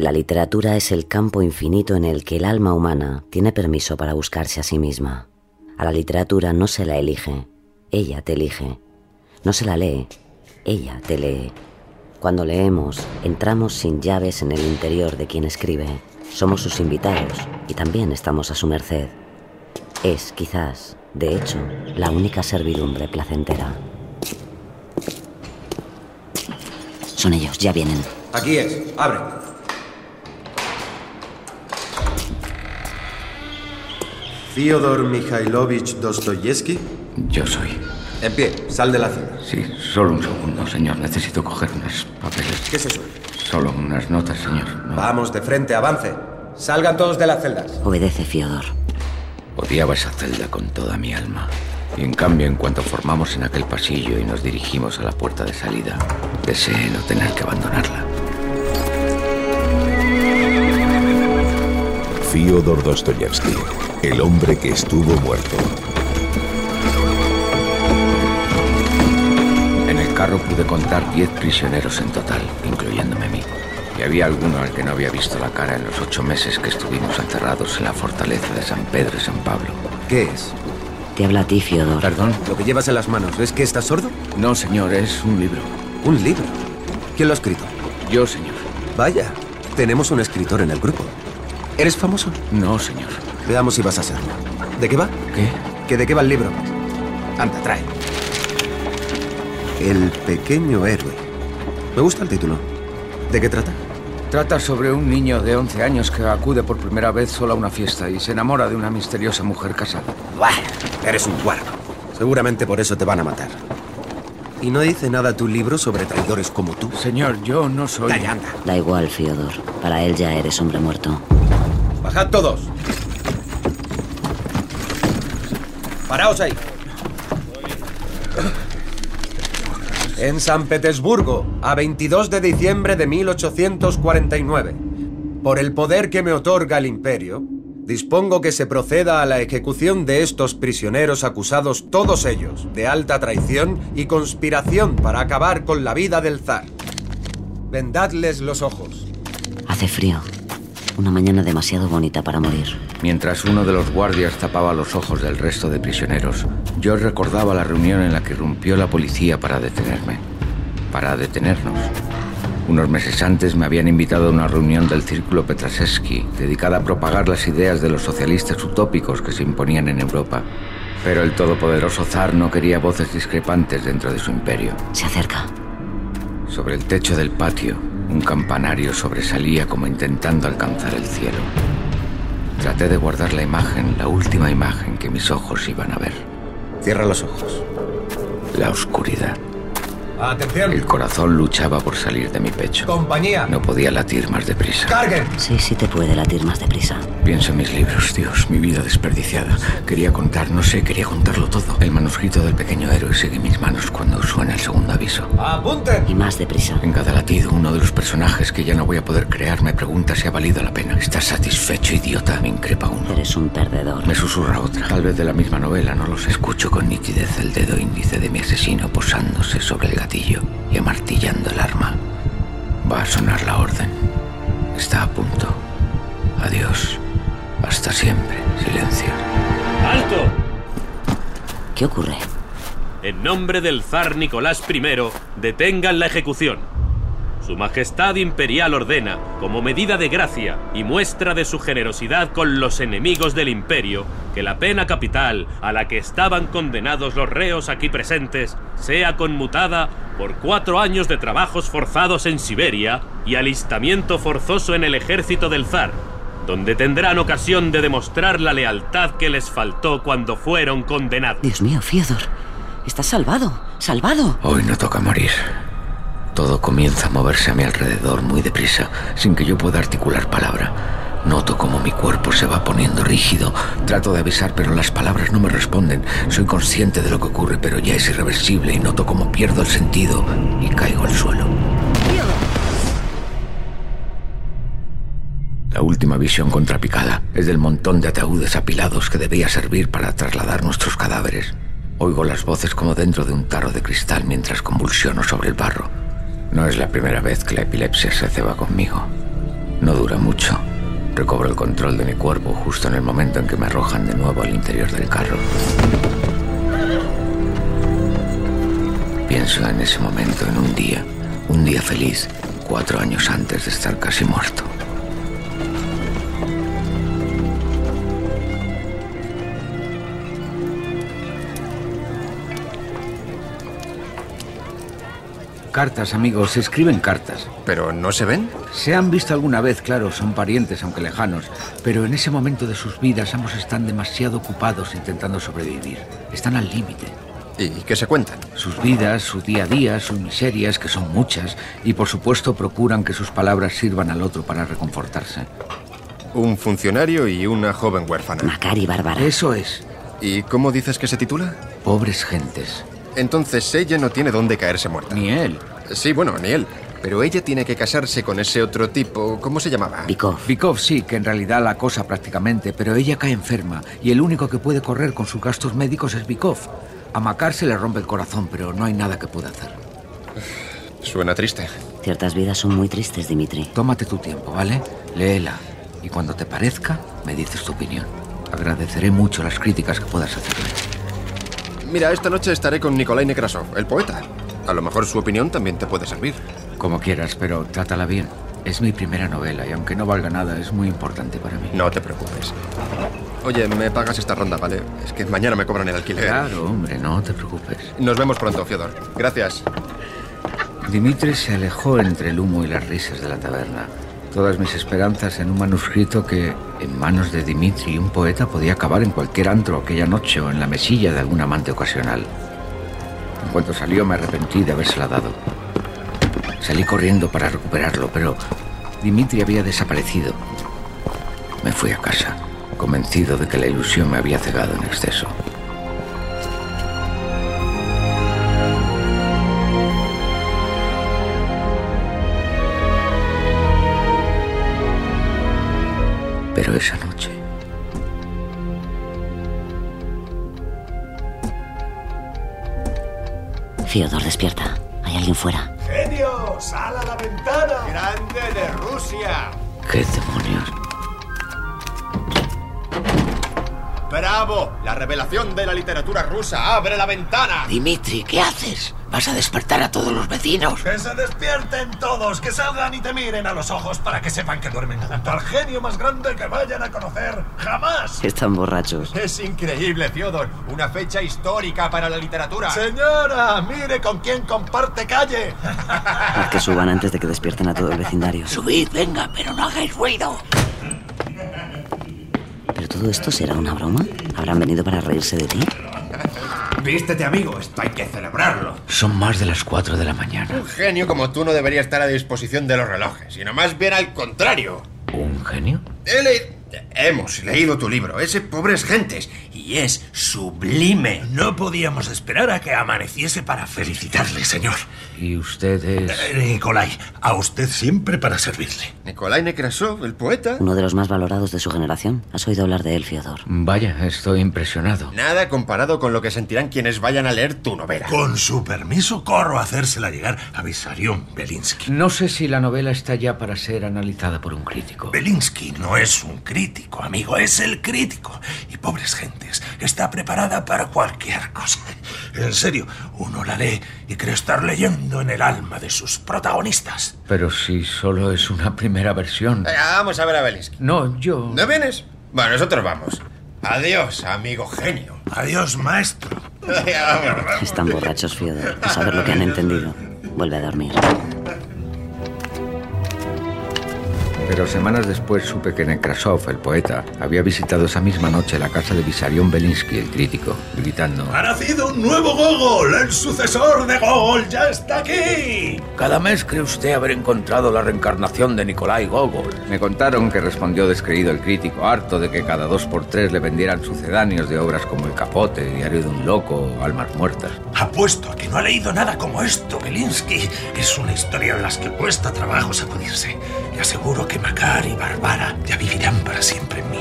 La literatura es el campo infinito en el que el alma humana tiene permiso para buscarse a sí misma. A la literatura no se la elige, ella te elige. No se la lee, ella te lee. Cuando leemos, entramos sin llaves en el interior de quien escribe. Somos sus invitados y también estamos a su merced. Es, quizás, de hecho, la única servidumbre placentera. Son ellos, ya vienen. Aquí es, abre. Fyodor Mikhailovich Dostoyevsky. Yo soy. En pie, sal de la celda. Sí, solo un segundo, señor. Necesito coger unos papeles. ¿Qué es eso? Solo unas notas, señor. No. Vamos, de frente, avance. Salgan todos de las celdas. Obedece, Fiodor. Odiaba esa celda con toda mi alma. Y en cambio, en cuanto formamos en aquel pasillo y nos dirigimos a la puerta de salida, deseé no tener que abandonarla. Fyodor Dostoyevsky, el hombre que estuvo muerto. En el carro pude contar 10 prisioneros en total, incluyéndome a mí. Y había alguno al que no había visto la cara en los ocho meses que estuvimos encerrados en la fortaleza de San Pedro y San Pablo. ¿Qué es? Te habla a ti, Fiodor. ¿Perdón? Lo que llevas en las manos, ¿es que estás sordo? No, señor, es un libro. Un libro. ¿Quién lo ha escrito? Yo, señor. Vaya, tenemos un escritor en el grupo. ¿Eres famoso? No, señor. Veamos si vas a serlo. ¿De qué va? ¿Qué? ¿Que de qué va el libro? Anda, trae. El pequeño héroe. Me gusta el título. ¿De qué trata? Trata sobre un niño de 11 años que acude por primera vez solo a una fiesta y se enamora de una misteriosa mujer casada. Buah, eres un guarro. Seguramente por eso te van a matar. ¿Y no dice nada tu libro sobre traidores como tú? Señor, yo no soy... Calla, anda. Da igual, Fiodor. Para él ya eres hombre muerto. Bajad todos. Paraos ahí. En San Petersburgo, a 22 de diciembre de 1849, por el poder que me otorga el imperio, dispongo que se proceda a la ejecución de estos prisioneros acusados todos ellos de alta traición y conspiración para acabar con la vida del zar. Vendadles los ojos. Hace frío. Una mañana demasiado bonita para morir. Mientras uno de los guardias tapaba los ojos del resto de prisioneros, yo recordaba la reunión en la que irrumpió la policía para detenerme. Para detenernos. Unos meses antes me habían invitado a una reunión del Círculo Petrasevsky, dedicada a propagar las ideas de los socialistas utópicos que se imponían en Europa. Pero el todopoderoso zar no quería voces discrepantes dentro de su imperio. Se acerca. Sobre el techo del patio, un campanario sobresalía como intentando alcanzar el cielo. Traté de guardar la imagen, la última imagen que mis ojos iban a ver. Cierra los ojos. La oscuridad. Atención. El corazón luchaba por salir de mi pecho. Compañía. No podía latir más deprisa. Carguen. Sí, sí te puede latir más deprisa. Pienso en mis libros, Dios, mi vida desperdiciada. Quería contar, no sé, quería contarlo todo. El manuscrito del pequeño héroe sigue en mis manos cuando suena el segundo aviso. Apunten. Y más deprisa. En cada latido, uno de los personajes que ya no voy a poder crear me pregunta si ha valido la pena. ¿Estás satisfecho, idiota? Me increpa uno. Eres un perdedor. Me susurra otra. Tal vez de la misma novela, no los escucho con nitidez el dedo índice de mi asesino posándose sobre el y amartillando el arma. Va a sonar la orden. Está a punto. Adiós. Hasta siempre. Silencio. ¡Alto! ¿Qué ocurre? En nombre del zar Nicolás I, detengan la ejecución. Su Majestad Imperial ordena, como medida de gracia y muestra de su generosidad con los enemigos del imperio, que la pena capital a la que estaban condenados los reos aquí presentes sea conmutada por cuatro años de trabajos forzados en Siberia y alistamiento forzoso en el ejército del zar, donde tendrán ocasión de demostrar la lealtad que les faltó cuando fueron condenados. Dios mío, Fiodor. Estás salvado. Salvado. Hoy no toca morir. Todo comienza a moverse a mi alrededor muy deprisa, sin que yo pueda articular palabra. Noto cómo mi cuerpo se va poniendo rígido. Trato de avisar, pero las palabras no me responden. Soy consciente de lo que ocurre, pero ya es irreversible y noto cómo pierdo el sentido y caigo al suelo. La última visión contrapicada es del montón de ataúdes apilados que debía servir para trasladar nuestros cadáveres. Oigo las voces como dentro de un tarro de cristal mientras convulsiono sobre el barro. No es la primera vez que la epilepsia se ceba conmigo. No dura mucho. Recobro el control de mi cuerpo justo en el momento en que me arrojan de nuevo al interior del carro. Pienso en ese momento, en un día, un día feliz, cuatro años antes de estar casi muerto. Cartas, amigos, se escriben cartas. ¿Pero no se ven? Se han visto alguna vez, claro, son parientes, aunque lejanos, pero en ese momento de sus vidas ambos están demasiado ocupados intentando sobrevivir. Están al límite. ¿Y qué se cuentan? Sus vidas, su día a día, sus miserias, que son muchas, y por supuesto procuran que sus palabras sirvan al otro para reconfortarse. Un funcionario y una joven huérfana. Macari Bárbara. Eso es. ¿Y cómo dices que se titula? Pobres gentes. Entonces ella no tiene dónde caerse muerta. Ni él. Sí, bueno, ni él. Pero ella tiene que casarse con ese otro tipo. ¿Cómo se llamaba? Bikov. Bikov sí, que en realidad la cosa prácticamente, pero ella cae enferma y el único que puede correr con sus gastos médicos es Bikov. A Makar se le rompe el corazón, pero no hay nada que pueda hacer. Suena triste. Ciertas vidas son muy tristes, Dimitri. Tómate tu tiempo, ¿vale? Léela. Y cuando te parezca, me dices tu opinión. Agradeceré mucho las críticas que puedas hacerme. Mira, esta noche estaré con Nikolai Nekrasov, el poeta. A lo mejor su opinión también te puede servir. Como quieras, pero trátala bien. Es mi primera novela y aunque no valga nada, es muy importante para mí. No te preocupes. Oye, me pagas esta ronda, ¿vale? Es que mañana me cobran el alquiler. Claro, hombre, no te preocupes. Nos vemos pronto, Fiodor. Gracias. Dimitri se alejó entre el humo y las risas de la taberna. Todas mis esperanzas en un manuscrito que, en manos de Dimitri, un poeta, podía acabar en cualquier antro aquella noche o en la mesilla de algún amante ocasional. En cuanto salió me arrepentí de habérsela dado. Salí corriendo para recuperarlo, pero Dimitri había desaparecido. Me fui a casa, convencido de que la ilusión me había cegado en exceso. Pero esa noche... Fiodor, despierta. Hay alguien fuera. ¡Genio! ¡Sal a la ventana! ¡Grande de Rusia! ¿Qué demonios? ¡Bravo! La revelación de la literatura rusa. ¡Abre la ventana! Dimitri, ¿qué haces? ¿Vas a despertar a todos los vecinos? ¡Que se despierten todos! ¡Que salgan y te miren a los ojos para que sepan que duermen junto al genio más grande que vayan a conocer jamás! Están borrachos. Es increíble, Fiodor. Una fecha histórica para la literatura. Señora, mire con quién comparte calle. Haz que suban antes de que despierten a todo el vecindario. Subid, venga, pero no hagáis ruido. ¿Pero todo esto será una broma? ¿Habrán venido para reírse de ti? Vístete, amigo. Esto hay que celebrarlo. Son más de las 4 de la mañana. Un genio como tú no debería estar a disposición de los relojes, sino más bien al contrario. ¿Un genio? He le- Hemos leído tu libro, ese Pobres Gentes, y es sublime. No podíamos esperar a que amaneciese para felicitarle, señor. ¿Y usted es...? Eh, Nicolai, a usted siempre para servirle. Nikolai Nekrasov, el poeta. Uno de los más valorados de su generación. ¿Has oído hablar de él, Fiodor? Vaya, estoy impresionado. Nada comparado con lo que sentirán quienes vayan a leer tu novela. Con su permiso, corro a hacérsela llegar a Visarion Belinsky. No sé si la novela está ya para ser analizada por un crítico. Belinsky no es un crítico, amigo, es el crítico. Y pobres gentes, está preparada para cualquier cosa. En serio, uno la lee y cree estar leyendo en el alma de sus protagonistas. Pero si solo es una primera versión. Venga, vamos a ver a Belinsky. No, yo... ¿No vienes? Bueno, nosotros vamos. Adiós, amigo genio. Adiós, maestro. Están borrachos, Fiodor. A saber lo que han entendido. Vuelve a dormir. Pero semanas después supe que Nekrasov, el poeta, había visitado esa misma noche la casa de Visarion Belinsky, el crítico, gritando: ¡Ha nacido un nuevo Gogol! ¡El sucesor de Gogol ya está aquí! Cada mes cree usted haber encontrado la reencarnación de Nikolai Gogol. Me contaron que respondió descreído el crítico, harto de que cada dos por tres le vendieran sucedáneos de obras como El Capote, Diario de un Loco o Almas Muertas. Apuesto a que no ha leído nada como esto, Belinsky. Es una historia de las que cuesta trabajo sacudirse. Le aseguro que Macar y Barbara ya vivirán para siempre en mí.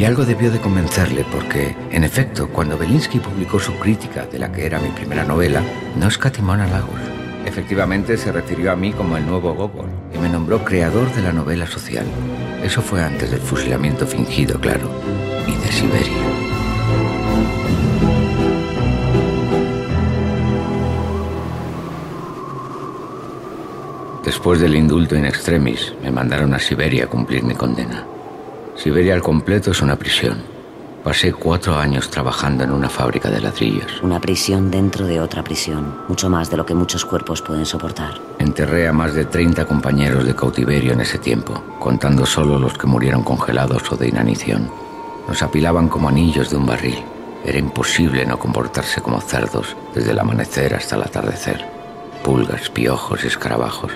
Y algo debió de convencerle porque, en efecto, cuando Belinsky publicó su crítica de la que era mi primera novela, no escatimó halagos. Efectivamente se refirió a mí como el nuevo Gogol y me nombró creador de la novela social. Eso fue antes del fusilamiento fingido, claro, y de Siberia. Después del indulto in extremis, me mandaron a Siberia a cumplir mi condena. Siberia al completo es una prisión. Pasé cuatro años trabajando en una fábrica de ladrillos. Una prisión dentro de otra prisión, mucho más de lo que muchos cuerpos pueden soportar. Enterré a más de 30 compañeros de cautiverio en ese tiempo, contando solo los que murieron congelados o de inanición. Nos apilaban como anillos de un barril. Era imposible no comportarse como cerdos desde el amanecer hasta el atardecer. Pulgas, piojos y escarabajos.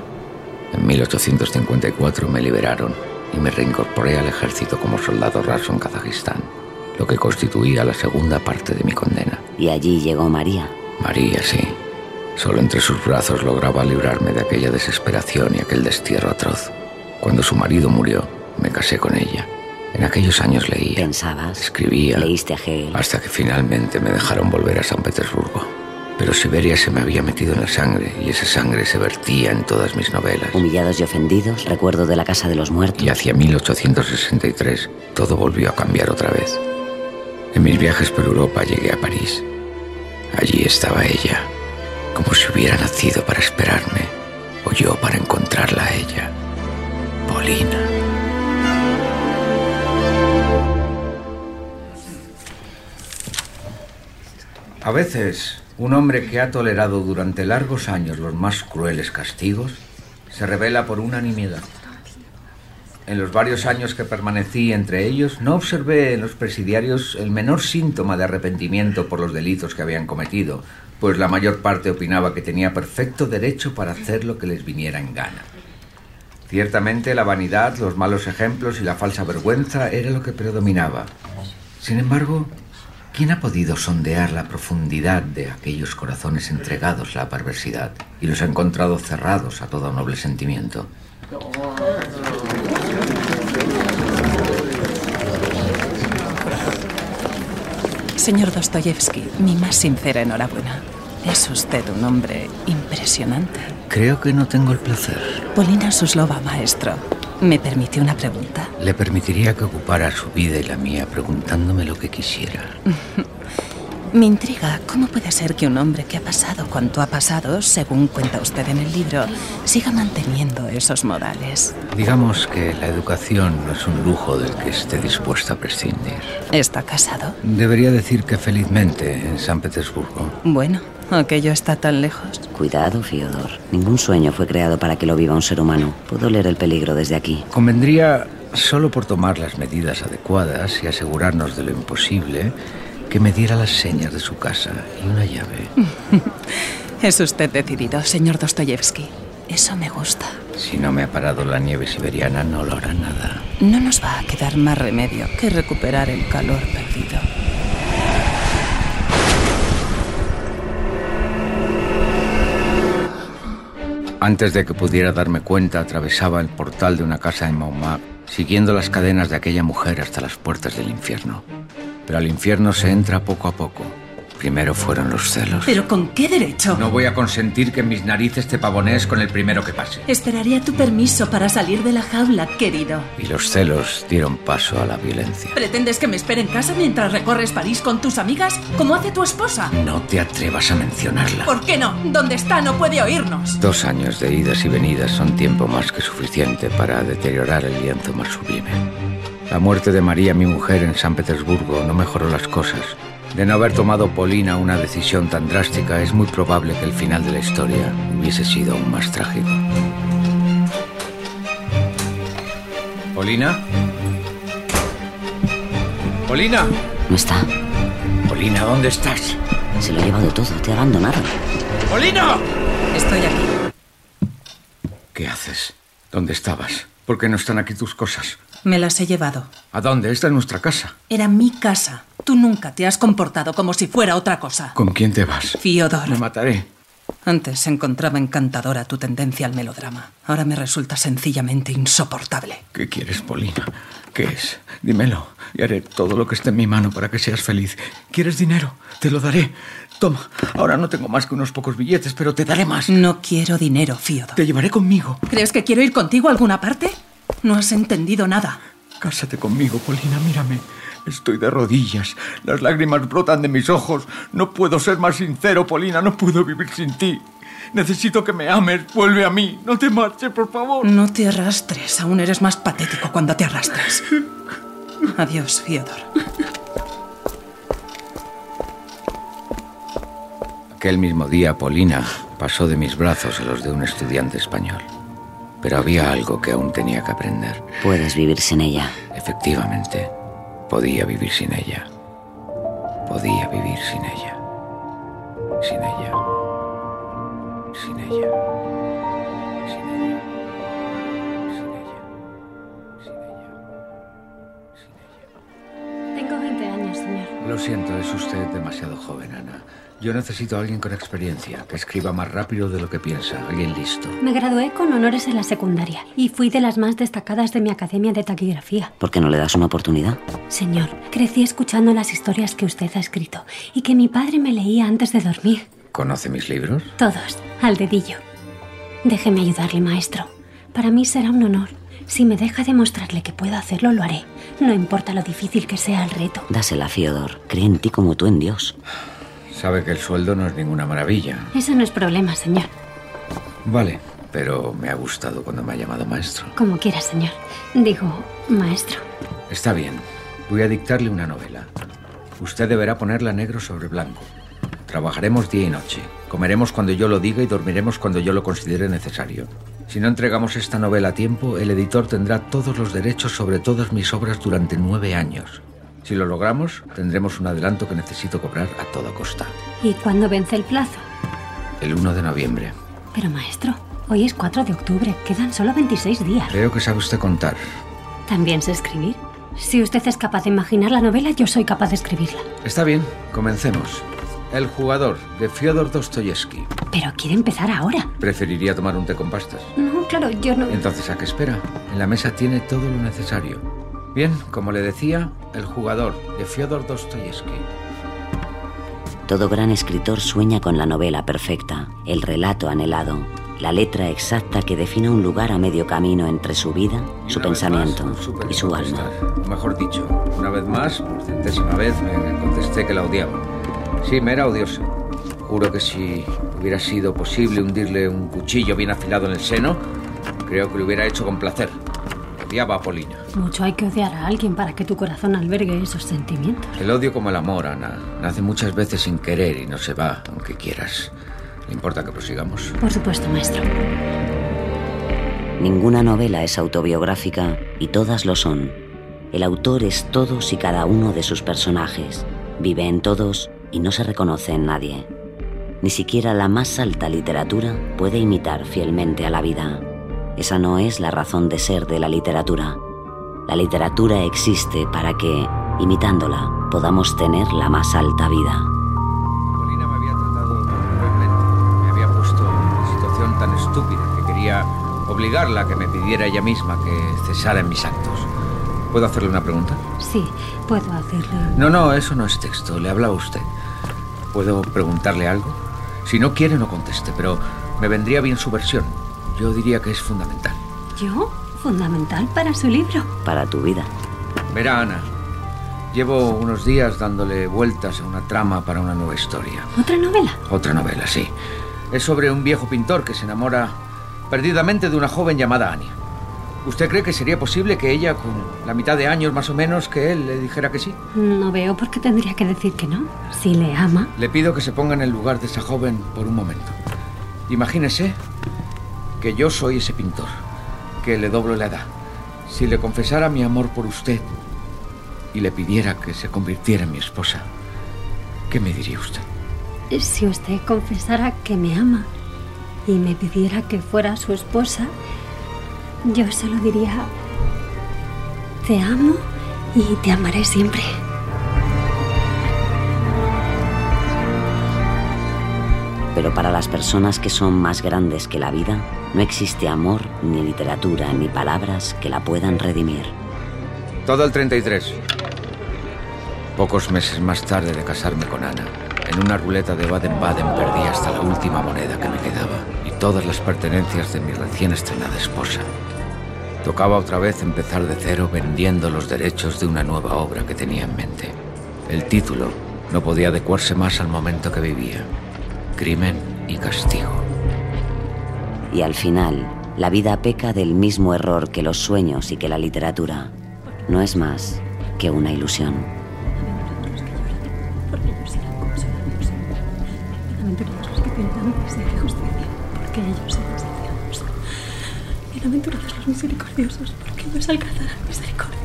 En 1854 me liberaron y me reincorporé al ejército como soldado raso en Kazajistán, lo que constituía la segunda parte de mi condena. Y allí llegó María. María, sí. Solo entre sus brazos lograba librarme de aquella desesperación y aquel destierro atroz. Cuando su marido murió, me casé con ella. En aquellos años leía. ¿Pensabas? Escribía. Leíste a Hegel. Hasta que finalmente me dejaron volver a San Petersburgo. Pero Siberia se me había metido en la sangre y esa sangre se vertía en todas mis novelas. Humillados y ofendidos, recuerdo de la Casa de los Muertos. Y hacia 1863 todo volvió a cambiar otra vez. En mis viajes por Europa llegué a París. Allí estaba ella, como si hubiera nacido para esperarme, o yo para encontrarla a ella. Polina. A veces, un hombre que ha tolerado durante largos años los más crueles castigos se revela por unanimidad. En los varios años que permanecí entre ellos, no observé en los presidiarios el menor síntoma de arrepentimiento por los delitos que habían cometido, pues la mayor parte opinaba que tenía perfecto derecho para hacer lo que les viniera en gana. Ciertamente la vanidad, los malos ejemplos y la falsa vergüenza era lo que predominaba. Sin embargo, ¿quién ha podido sondear la profundidad de aquellos corazones entregados a la perversidad y los ha encontrado cerrados a todo noble sentimiento? Señor Dostoyevsky, mi más sincera enhorabuena. Es usted un hombre impresionante. Creo que no tengo el placer. Polina Suslova, maestro. ¿Me permite una pregunta? Le permitiría que ocupara su vida y la mía preguntándome lo que quisiera. Me intriga cómo puede ser que un hombre que ha pasado cuanto ha pasado, según cuenta usted en el libro, siga manteniendo esos modales. Digamos que la educación no es un lujo del que esté dispuesta a prescindir. ¿Está casado? Debería decir que felizmente en San Petersburgo. Bueno, aquello está tan lejos. Cuidado, Fiodor. Ningún sueño fue creado para que lo viva un ser humano. Puedo leer el peligro desde aquí. Convendría, solo por tomar las medidas adecuadas y asegurarnos de lo imposible, que me diera las señas de su casa y una llave. es usted decidido, señor Dostoyevsky. Eso me gusta. Si no me ha parado la nieve siberiana, no lo hará nada. No nos va a quedar más remedio que recuperar el calor perdido. Antes de que pudiera darme cuenta, atravesaba el portal de una casa en Montmartre, siguiendo las cadenas de aquella mujer hasta las puertas del infierno. Pero al infierno se entra poco a poco. Primero fueron los celos. ¿Pero con qué derecho? No voy a consentir que mis narices te pavonees con el primero que pase. Esperaría tu permiso para salir de la jaula, querido. Y los celos dieron paso a la violencia. ¿Pretendes que me espere en casa mientras recorres París con tus amigas, como hace tu esposa? No te atrevas a mencionarla. ¿Por qué no? ¿Dónde está no puede oírnos. Dos años de idas y venidas son tiempo más que suficiente para deteriorar el lienzo más sublime. La muerte de María, mi mujer, en San Petersburgo no mejoró las cosas, De no haber tomado Polina una decisión tan drástica, es muy probable que el final de la historia hubiese sido aún más trágico. ¿Polina? ¿Polina? No está. Polina, ¿dónde estás? Se lo ha llevado todo, te ha abandonado. ¡Polina! Estoy aquí. ¿Qué haces? ¿Dónde estabas? ¿Por qué no están aquí tus cosas? Me las he llevado. ¿A dónde? Esta es nuestra casa. Era mi casa. Tú nunca te has comportado como si fuera otra cosa. ¿Con quién te vas? Fiodor. Me mataré. Antes encontraba encantadora tu tendencia al melodrama. Ahora me resulta sencillamente insoportable. ¿Qué quieres, Polina? ¿Qué es? Dímelo y haré todo lo que esté en mi mano para que seas feliz. ¿Quieres dinero? Te lo daré. Toma, ahora no tengo más que unos pocos billetes, pero te daré más. No quiero dinero, Fiodor. Te llevaré conmigo. ¿Crees que quiero ir contigo a alguna parte? No has entendido nada. Cásate conmigo, Polina, mírame. Estoy de rodillas. Las lágrimas brotan de mis ojos. No puedo ser más sincero, Polina. No puedo vivir sin ti. Necesito que me ames. Vuelve a mí. No te marches, por favor. No te arrastres. Aún eres más patético cuando te arrastras. Adiós, Fiodor. Aquel mismo día, Polina pasó de mis brazos a los de un estudiante español. Pero había algo que aún tenía que aprender. Puedes vivir sin ella. Efectivamente, podía vivir sin ella. Podía vivir sin ella. Sin ella. Sin ella. Sin ella. Sin ella. Sin ella. Sin ella. Tengo 20 años, señor. Lo siento, es usted demasiado joven, Ana. Yo necesito a alguien con experiencia, que escriba más rápido de lo que piensa, alguien listo. Me gradué con honores en la secundaria y fui de las más destacadas de mi academia de taquigrafía. ¿Por qué no le das una oportunidad? Señor, crecí escuchando las historias que usted ha escrito y que mi padre me leía antes de dormir. ¿Conoce mis libros? Todos, al dedillo. Déjeme ayudarle, maestro. Para mí será un honor. Si me deja demostrarle que puedo hacerlo, lo haré. No importa lo difícil que sea el reto. Dásela, Fiodor. Cree en ti como tú en Dios. Sabe que el sueldo no es ninguna maravilla. Eso no es problema, señor. Vale, pero me ha gustado cuando me ha llamado maestro. Como quiera, señor. Digo, maestro. Está bien. Voy a dictarle una novela. Usted deberá ponerla negro sobre blanco. Trabajaremos día y noche. Comeremos cuando yo lo diga y dormiremos cuando yo lo considere necesario. Si no entregamos esta novela a tiempo, el editor tendrá todos los derechos sobre todas mis obras durante nueve años. Si lo logramos, tendremos un adelanto que necesito cobrar a toda costa. ¿Y cuándo vence el plazo? El 1 de noviembre. Pero, maestro, hoy es 4 de octubre. Quedan solo 26 días. Creo que sabe usted contar. ¿También sé escribir? Si usted es capaz de imaginar la novela, yo soy capaz de escribirla. Está bien, comencemos. El jugador, de Fyodor Dostoyevsky. Pero quiere empezar ahora. ¿Preferiría tomar un té con pastas? No, claro, yo no... Entonces, ¿a qué espera? En la mesa tiene todo lo necesario. Bien, como le decía, El jugador, de Fyodor Dostoyevsky. Todo gran escritor sueña con la novela perfecta, el relato anhelado, la letra exacta que define un lugar a medio camino entre su vida, su pensamiento más, y su alma. Mejor dicho, una vez más, por centésima vez, me contesté que la odiaba. Sí, me era odiosa. Juro que si hubiera sido posible hundirle un cuchillo bien afilado en el seno, creo que lo hubiera hecho con placer. Odiaba a Polina. Mucho hay que odiar a alguien para que tu corazón albergue esos sentimientos. El odio como el amor, Ana, nace muchas veces sin querer y no se va, aunque quieras. ¿Le importa que prosigamos? Por supuesto, maestro. Ninguna novela es autobiográfica y todas lo son. El autor es todos y cada uno de sus personajes. Vive en todos y no se reconoce en nadie. Ni siquiera la más alta literatura puede imitar fielmente a la vida. Esa no es la razón de ser de la literatura. La literatura existe para que, imitándola, podamos tener la más alta vida. Polina me había tratado cruelmente. Me había puesto en una situación tan estúpida que quería obligarla a que me pidiera ella misma que cesara en mis actos. ¿Puedo hacerle una pregunta? Sí, puedo hacerlo. No, no, eso no es texto. Le hablaba a usted. ¿Puedo preguntarle algo? Si no quiere, no conteste, pero me vendría bien su versión. Yo diría que es fundamental. ¿Yo? Fundamental para su libro. Para tu vida. Verá, Ana. Llevo unos días dándole vueltas a una trama para una nueva historia. ¿Otra novela? Otra novela, sí. Es sobre un viejo pintor que se enamora perdidamente de una joven llamada Ania. ¿Usted cree que sería posible que ella, con la mitad de años más o menos que él, le dijera que sí? No veo por qué tendría que decir que no. Si le ama. Le pido que se ponga en el lugar de esa joven por un momento. Imagínese que yo soy ese pintor, que le doblo la edad. Si le confesara mi amor por usted y le pidiera que se convirtiera en mi esposa, ¿qué me diría usted? Si usted confesara que me ama y me pidiera que fuera su esposa, yo solo diría, te amo y te amaré siempre. Pero para las personas que son más grandes que la vida, no existe amor, ni literatura, ni palabras que la puedan redimir. Todo el 33. Pocos meses más tarde de casarme con Ana, en una ruleta de Baden-Baden perdí hasta la última moneda que me quedaba y todas las pertenencias de mi recién estrenada esposa. Tocaba otra vez empezar de cero vendiendo los derechos de una nueva obra que tenía en mente. El título no podía adecuarse más al momento que vivía. Crimen y castigo. Y al final, la vida peca del mismo error que los sueños y que la literatura. No es más que una ilusión. Porque ellos. Bienaventurados los misericordiosos, porque ellos alcanzarán misericordia.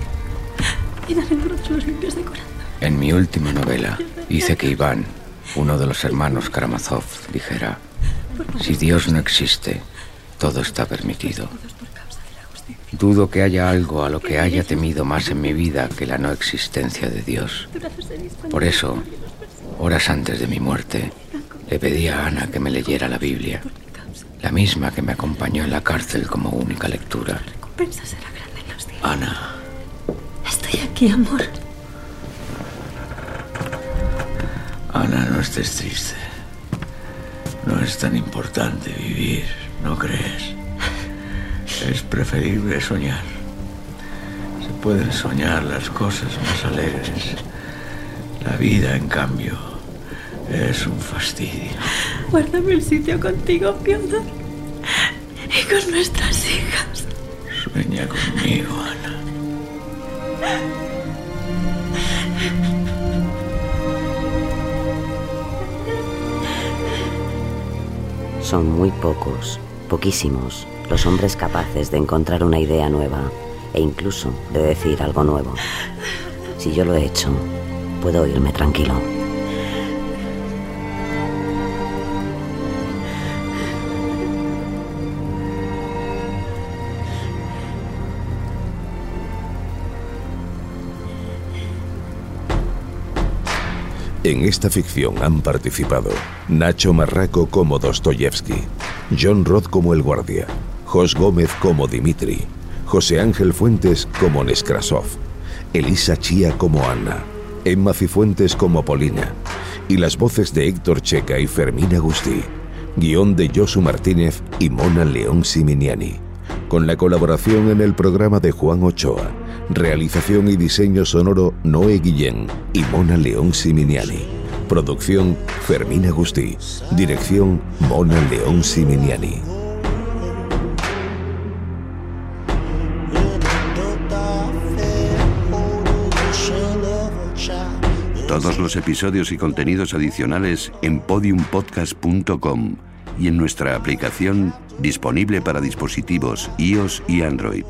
Bienaventurados los limpios de corazón. En mi última novela hice que Iván, uno de los hermanos Karamazov, dijera, si Dios no existe, todo está permitido. Dudo que haya algo a lo que haya temido más en mi vida que la no existencia de Dios. Por eso, horas antes de mi muerte, le pedí a Ana que me leyera la Biblia, la misma que me acompañó en la cárcel como única lectura. Ana, Estoy aquí, amor. Ana, no estés triste. No es tan importante vivir, ¿no crees? Es preferible soñar. Se pueden soñar las cosas más alegres. La vida, en cambio, es un fastidio. Guárdame el sitio contigo, Piotr. Y con nuestras hijas. Sueña conmigo, Ana. Son muy pocos, poquísimos, los hombres capaces de encontrar una idea nueva e incluso de decir algo nuevo. Si yo lo he hecho, puedo irme tranquilo. En esta ficción han participado Nacho Marraco como Dostoyevsky, John Roth como el guardia, Jos Gómez como Dimitri, José Ángel Fuentes como Neskrasov, Elisa Chía como Anna, Emma Cifuentes como Polina y las voces de Héctor Checa y Fermín Agustí, guion de Josu Martínez y Mona León Siminiani, con la colaboración en el programa de Juan Ochoa, realización y diseño sonoro Noé Guillén y Mona León Siminiani, producción Fermín Agustí, dirección Mona León Siminiani. Todos los episodios y contenidos adicionales en podiumpodcast.com y en nuestra aplicación disponible para dispositivos iOS y Android.